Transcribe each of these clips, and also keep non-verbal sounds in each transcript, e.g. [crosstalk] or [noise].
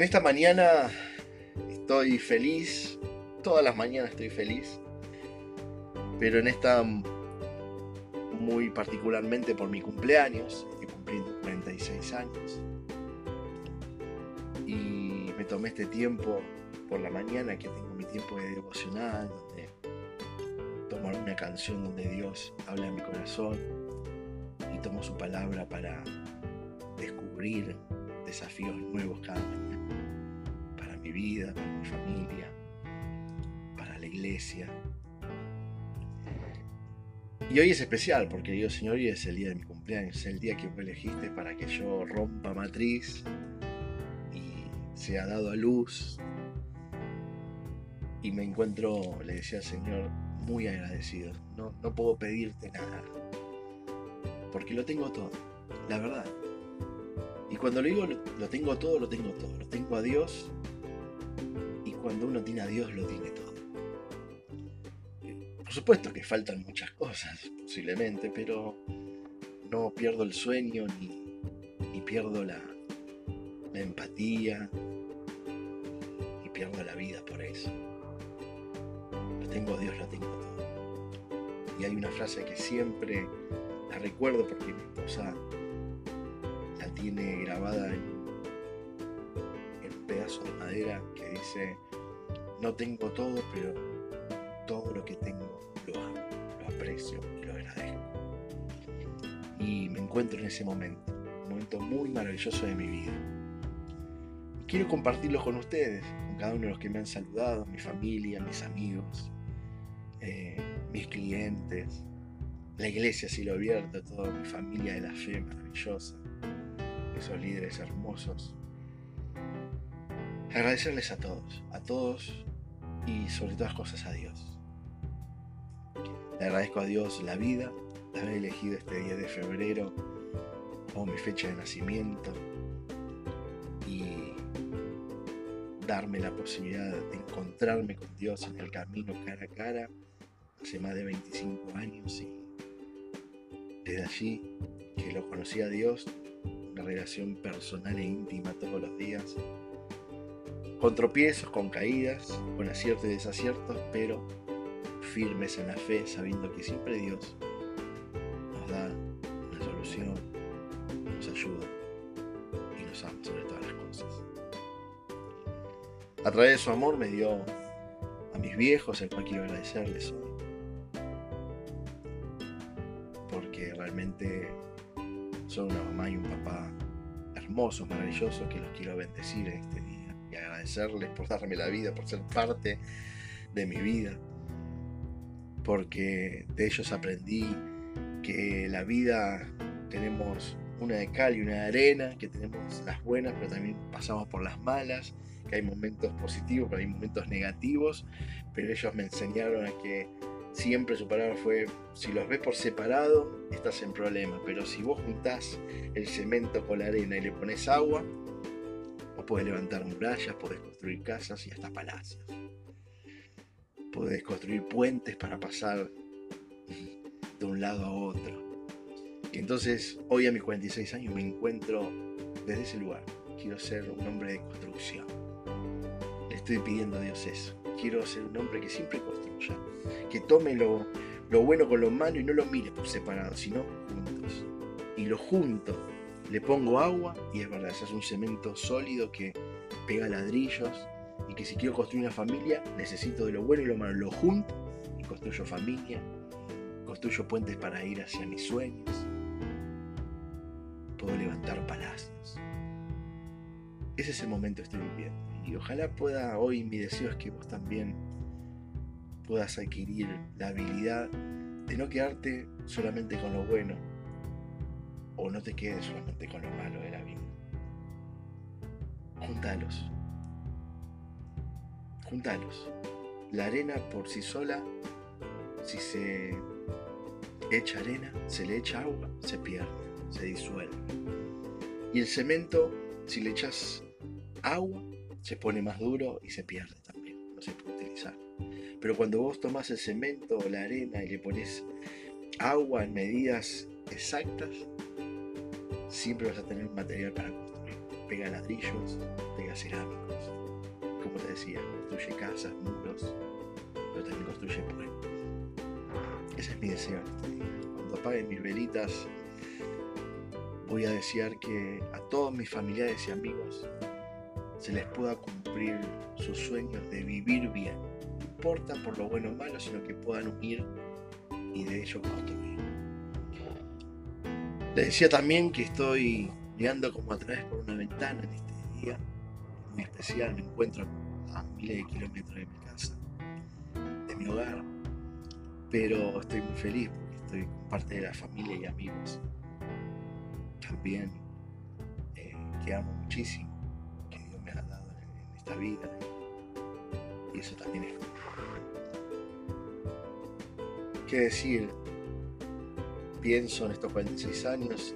En esta mañana estoy feliz, todas las mañanas estoy feliz, pero en esta muy particularmente por mi cumpleaños, estoy cumpliendo 46 años, y me tomé este tiempo por la mañana que tengo mi tiempo de devocional, donde tomo una canción donde Dios habla en mi corazón y tomo su palabra para descubrir desafíos nuevos cada mañana mi vida, para mi familia, para la iglesia. Y hoy es especial porque Dios Señor, hoy es el día de mi cumpleaños, es el día que vos elegiste para que yo rompa matriz y sea dado a luz. Y me encuentro, le decía al Señor, muy agradecido. No, no puedo pedirte nada, porque lo tengo todo, la verdad. Y cuando le digo lo tengo todo, lo tengo todo. Lo tengo a Dios, cuando uno tiene a Dios lo tiene todo. Por supuesto que faltan muchas cosas, posiblemente, pero no pierdo el sueño ni, pierdo la, empatía, ni pierdo la vida por eso. Lo tengo Dios, lo tengo todo. Y hay una frase que siempre la recuerdo porque mi esposa la tiene grabada en un pedazo de madera que dice, no tengo todo, pero todo lo que tengo lo amo, lo aprecio y lo agradezco. Y me encuentro en ese momento, un momento muy maravilloso de mi vida. Y quiero compartirlo con ustedes, con cada uno de los que me han saludado, mi familia, mis amigos, eh, mis clientes, la iglesia si lo abierto, toda mi familia de la fe maravillosa, esos líderes hermosos. Agradecerles a todos, a todos y sobre todas cosas a Dios. Le agradezco a Dios la vida, haber elegido este día de febrero como mi fecha de nacimiento y darme la posibilidad de encontrarme con Dios en el camino cara a cara hace más de 25 años y desde allí que lo conocí a Dios, una relación personal e íntima todos los días con tropiezos, con caídas, con aciertos y desaciertos, pero firmes en la fe, sabiendo que siempre Dios nos da una solución, nos ayuda y nos ama sobre todas las cosas. A través de su amor me dio a mis viejos, al cual quiero agradecerles hoy. Porque realmente son una mamá y un papá hermosos, maravillosos, que los quiero bendecir en este día y agradecerles por darme la vida, por ser parte de mi vida, porque de ellos aprendí que la vida tenemos una de cal y una de arena, que tenemos las buenas, pero también pasamos por las malas, que hay momentos positivos, pero hay momentos negativos, pero ellos me enseñaron a que siempre su palabra fue, si los ves por separado, estás en problema, pero si vos juntás el cemento con la arena y le pones agua, Puedes levantar murallas, podés construir casas y hasta palacios. Podés construir puentes para pasar de un lado a otro. Y entonces, hoy a mis 46 años me encuentro desde ese lugar. Quiero ser un hombre de construcción. Le estoy pidiendo a Dios eso. Quiero ser un hombre que siempre construya. Que tome lo, lo bueno con lo malo y no lo mire por separado, sino juntos. Y lo junto le pongo agua y es verdad, ese es un cemento sólido que pega ladrillos y que si quiero construir una familia necesito de lo bueno y lo malo, lo junto y construyo familia, construyo puentes para ir hacia mis sueños, puedo levantar palacios. Ese es el momento que estoy viviendo y ojalá pueda hoy mi deseo es que vos también puedas adquirir la habilidad de no quedarte solamente con lo bueno, o no te quedes solamente con lo malo de la vida. Juntalos. Juntalos. La arena por sí sola, si se echa arena, se le echa agua, se pierde, se disuelve. Y el cemento, si le echas agua, se pone más duro y se pierde también, no se puede utilizar. Pero cuando vos tomás el cemento o la arena y le pones agua en medidas exactas, siempre vas a tener material para construir. pega ladrillos, pega cerámicos. Como te decía, construye casas, muros, pero también construye puentes. Ese es mi deseo este. Cuando apaguen mis velitas, voy a desear que a todos mis familiares y amigos se les pueda cumplir sus sueños de vivir bien. No importa por lo bueno o malo, sino que puedan unir y de ello construir. Les decía también que estoy mirando como a través por una ventana en este día muy especial. Me encuentro a miles de kilómetros de mi casa, de mi hogar, pero estoy muy feliz porque estoy parte de la familia y amigos. También eh, que amo muchísimo esta vida. Y eso también es. ¿Qué decir? Pienso en estos 46 años,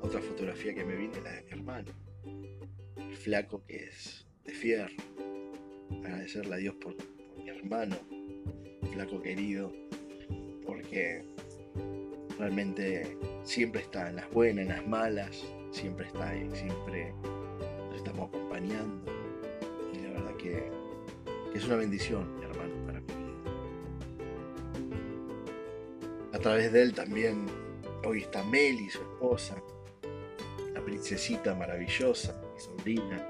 otra fotografía que me viene la de mi hermano, el flaco que es de fierro. Agradecerle a Dios por, mi hermano, flaco querido, porque realmente siempre está en las buenas, en las malas, siempre está ahí, siempre nos estamos acompañando. Que, es una bendición, través de él también hoy está Meli, su esposa, la princesita maravillosa, mi sobrina,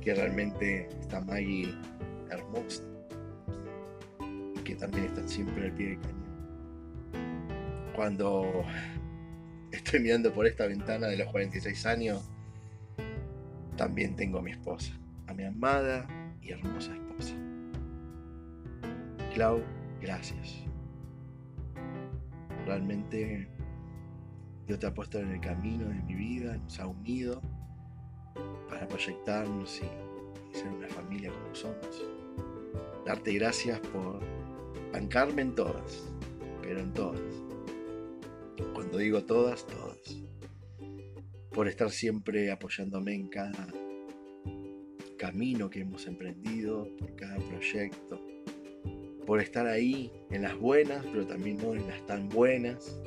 que realmente está Maggie hermosa y que también está siempre al pie del cañón. Cuando estoy mirando por esta ventana de los 46 años, también tengo a mi esposa mi amada y hermosa esposa. Clau, gracias. Realmente Dios te ha puesto en el camino de mi vida, nos ha unido para proyectarnos y, ser una familia como somos. Darte gracias por bancarme en todas, pero en todas. Cuando digo todas, todas. Por estar siempre apoyándome en cada camino que hemos emprendido, por cada proyecto, por estar ahí en las buenas, pero también no en las tan buenas,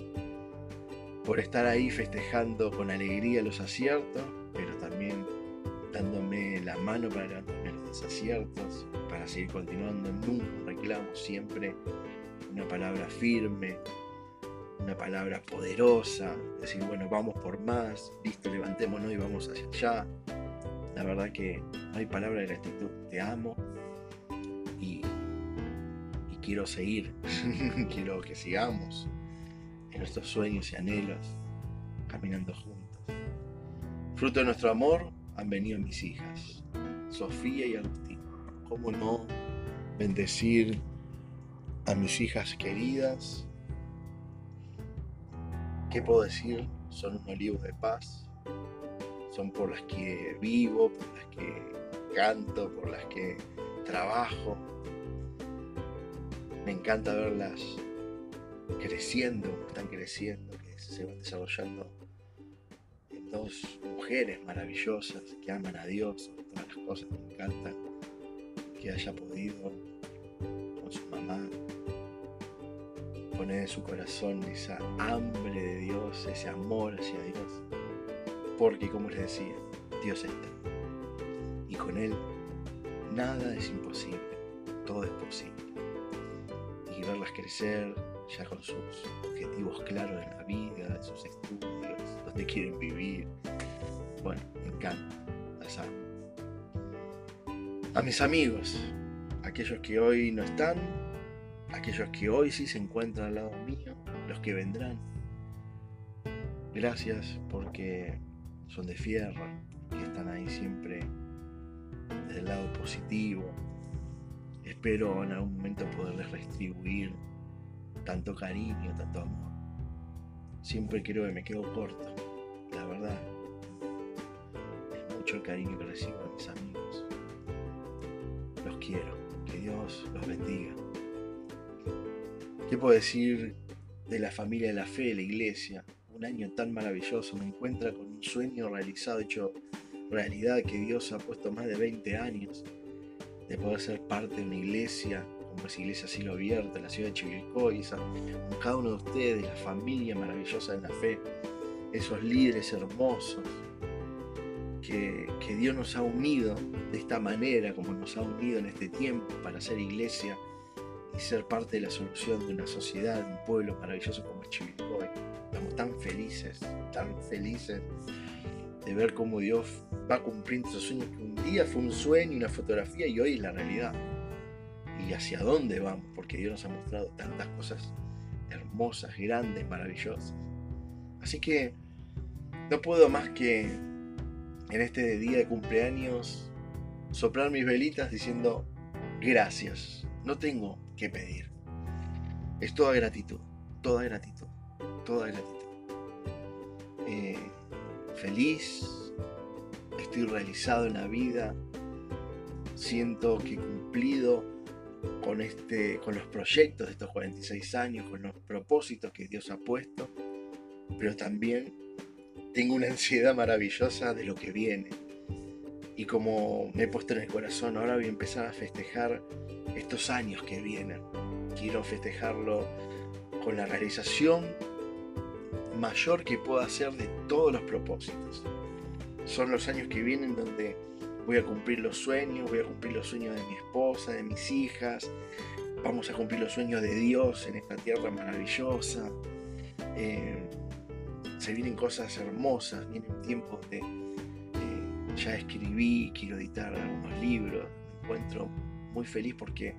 por estar ahí festejando con alegría los aciertos, pero también dándome la mano para levantarme los desaciertos, para seguir continuando, nunca reclamo, siempre una palabra firme, una palabra poderosa, decir, bueno, vamos por más, listo, levantémonos y vamos hacia allá. La verdad que no hay palabra de gratitud. Te amo quiero seguir. [laughs] quiero que sigamos en nuestros sueños y anhelos caminando juntos. Fruto de nuestro amor han venido mis hijas, Sofía y Agustín. ¿Cómo no bendecir a mis hijas queridas? ¿Qué puedo decir? Son un olivo de paz, son por las que vivo, por las que canto, por las que trabajo. Me encanta verlas creciendo, están creciendo, que se van desarrollando en dos mujeres maravillosas que aman a Dios todas las cosas. Me encanta que haya podido con su mamá poner en su corazón esa hambre de Dios, ese amor hacia Dios porque como les decía, Dios está. Y con Él nada es imposible, todo es posible. Y verlas crecer ya con sus objetivos claros en la vida, en sus estudios, donde quieren vivir. Bueno, me encanta, las amo. A mis amigos, aquellos que hoy no están, aquellos que hoy sí se encuentran al lado mío, los que vendrán. Gracias porque son de fierro, que están ahí siempre desde el lado positivo. Espero en algún momento poderles restribuir tanto cariño, tanto amor. Siempre creo que me quedo corto, la verdad. Es mucho el cariño que recibo de mis amigos. Los quiero, que Dios los bendiga. ¿Qué puedo decir de la familia de la fe, de la iglesia? un año tan maravilloso, me encuentra con un sueño realizado, hecho realidad que Dios ha puesto más de 20 años, de poder ser parte de una iglesia, como es Iglesia Cielo Abierto, la ciudad de Chivilcoy, con cada uno de ustedes, la familia maravillosa de la fe, esos líderes hermosos, que, que Dios nos ha unido de esta manera, como nos ha unido en este tiempo para ser iglesia y ser parte de la solución de una sociedad, de un pueblo maravilloso como Chivilcoy. Estamos tan felices, tan felices de ver cómo Dios va cumpliendo esos sueños que un día fue un sueño, una fotografía y hoy es la realidad. Y hacia dónde vamos, porque Dios nos ha mostrado tantas cosas hermosas, grandes, maravillosas. Así que no puedo más que en este día de cumpleaños soplar mis velitas diciendo gracias. No tengo que pedir. Es toda gratitud, toda gratitud, toda gratitud. Eh, feliz, estoy realizado en la vida, siento que he cumplido con, este, con los proyectos de estos 46 años, con los propósitos que Dios ha puesto, pero también tengo una ansiedad maravillosa de lo que viene. Y como me he puesto en el corazón, ahora voy a empezar a festejar estos años que vienen. Quiero festejarlo con la realización mayor que pueda hacer de todos los propósitos. Son los años que vienen donde voy a cumplir los sueños, voy a cumplir los sueños de mi esposa, de mis hijas, vamos a cumplir los sueños de Dios en esta tierra maravillosa. Eh, se vienen cosas hermosas, vienen tiempos de... Eh, ya escribí, quiero editar algunos libros, me encuentro muy feliz porque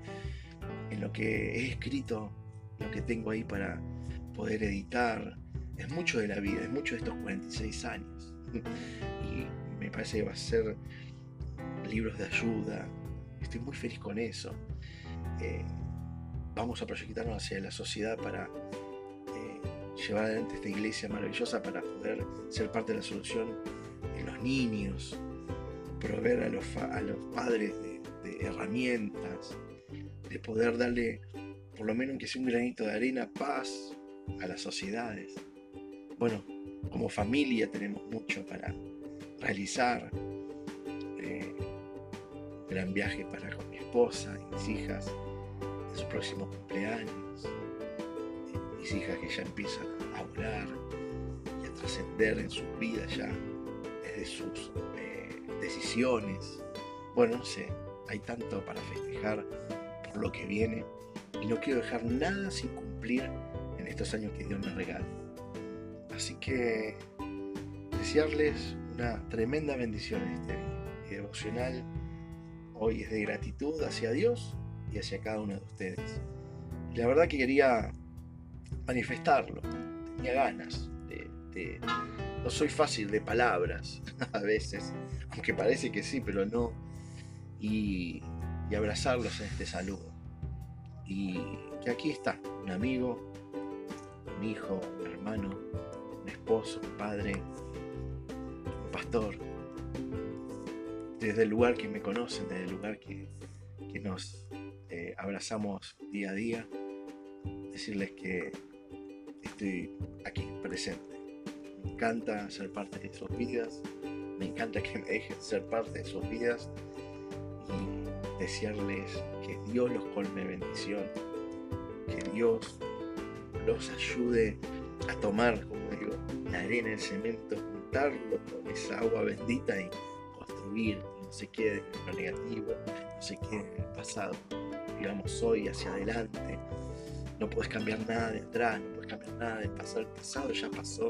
en lo que he escrito, lo que tengo ahí para poder editar, es mucho de la vida, es mucho de estos 46 años. [laughs] Y me parece que va a ser libros de ayuda. Estoy muy feliz con eso. Eh, vamos a proyectarnos hacia la sociedad para eh, llevar adelante esta iglesia maravillosa para poder ser parte de la solución en los niños, proveer a los, a los padres de, de herramientas, de poder darle por lo menos que sea un granito de arena paz a las sociedades. Bueno, como familia tenemos mucho para realizar. Eh, gran viaje para con mi esposa y mis hijas en su próximo cumpleaños. Mis hijas que ya empiezan a hablar y a trascender en sus vidas ya desde sus eh, decisiones. Bueno, no sé, hay tanto para festejar por lo que viene y no quiero dejar nada sin cumplir en estos años que Dios me regala. Así que desearles una tremenda bendición en este día. devocional hoy es de gratitud hacia Dios y hacia cada uno de ustedes. la verdad que quería manifestarlo. Tenía ganas de, No soy fácil de palabras [laughs] a veces, aunque parece que sí, pero no. Y, y abrazarlos en este saludo. Y que aquí está, un amigo, un hijo, un hermano, un esposo, un padre, un pastor, desde el lugar que me conocen, desde el lugar que, nos eh, abrazamos día a día, decirles que estoy aquí presente. Me encanta ser parte de sus vidas, me encanta que me dejen ser parte de sus vidas y desearles que Dios los colme bendición, que Dios los ayude a tomar, como arena, el cemento, juntarlo con esa agua bendita y construir, no se quede en lo negativo, no se quede en el pasado. Vivamos hoy hacia adelante. No puedes cambiar nada de atrás, no puedes cambiar nada del pasado. El pasado ya pasó,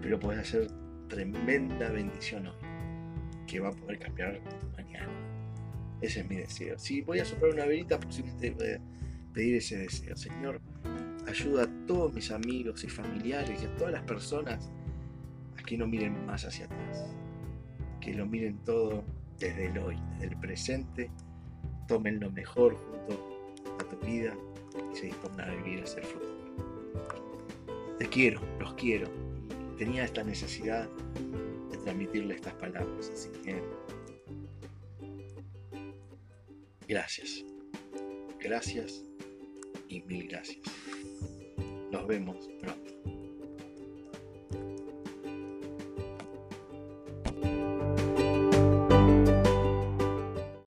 pero puedes hacer tremenda bendición hoy, que va a poder cambiar mañana. Ese es mi deseo. Si voy a soplar una velita, posiblemente voy a pedir ese deseo. Señor, ayuda a todos mis amigos y familiares y a todas las personas a que no miren más hacia atrás, que lo miren todo desde el hoy, desde el presente, tomen lo mejor junto a tu vida y se dispongan a vivir hacia el futuro. Te quiero, los quiero. Tenía esta necesidad de transmitirle estas palabras, así que gracias, gracias y mil gracias. Nos vemos pronto.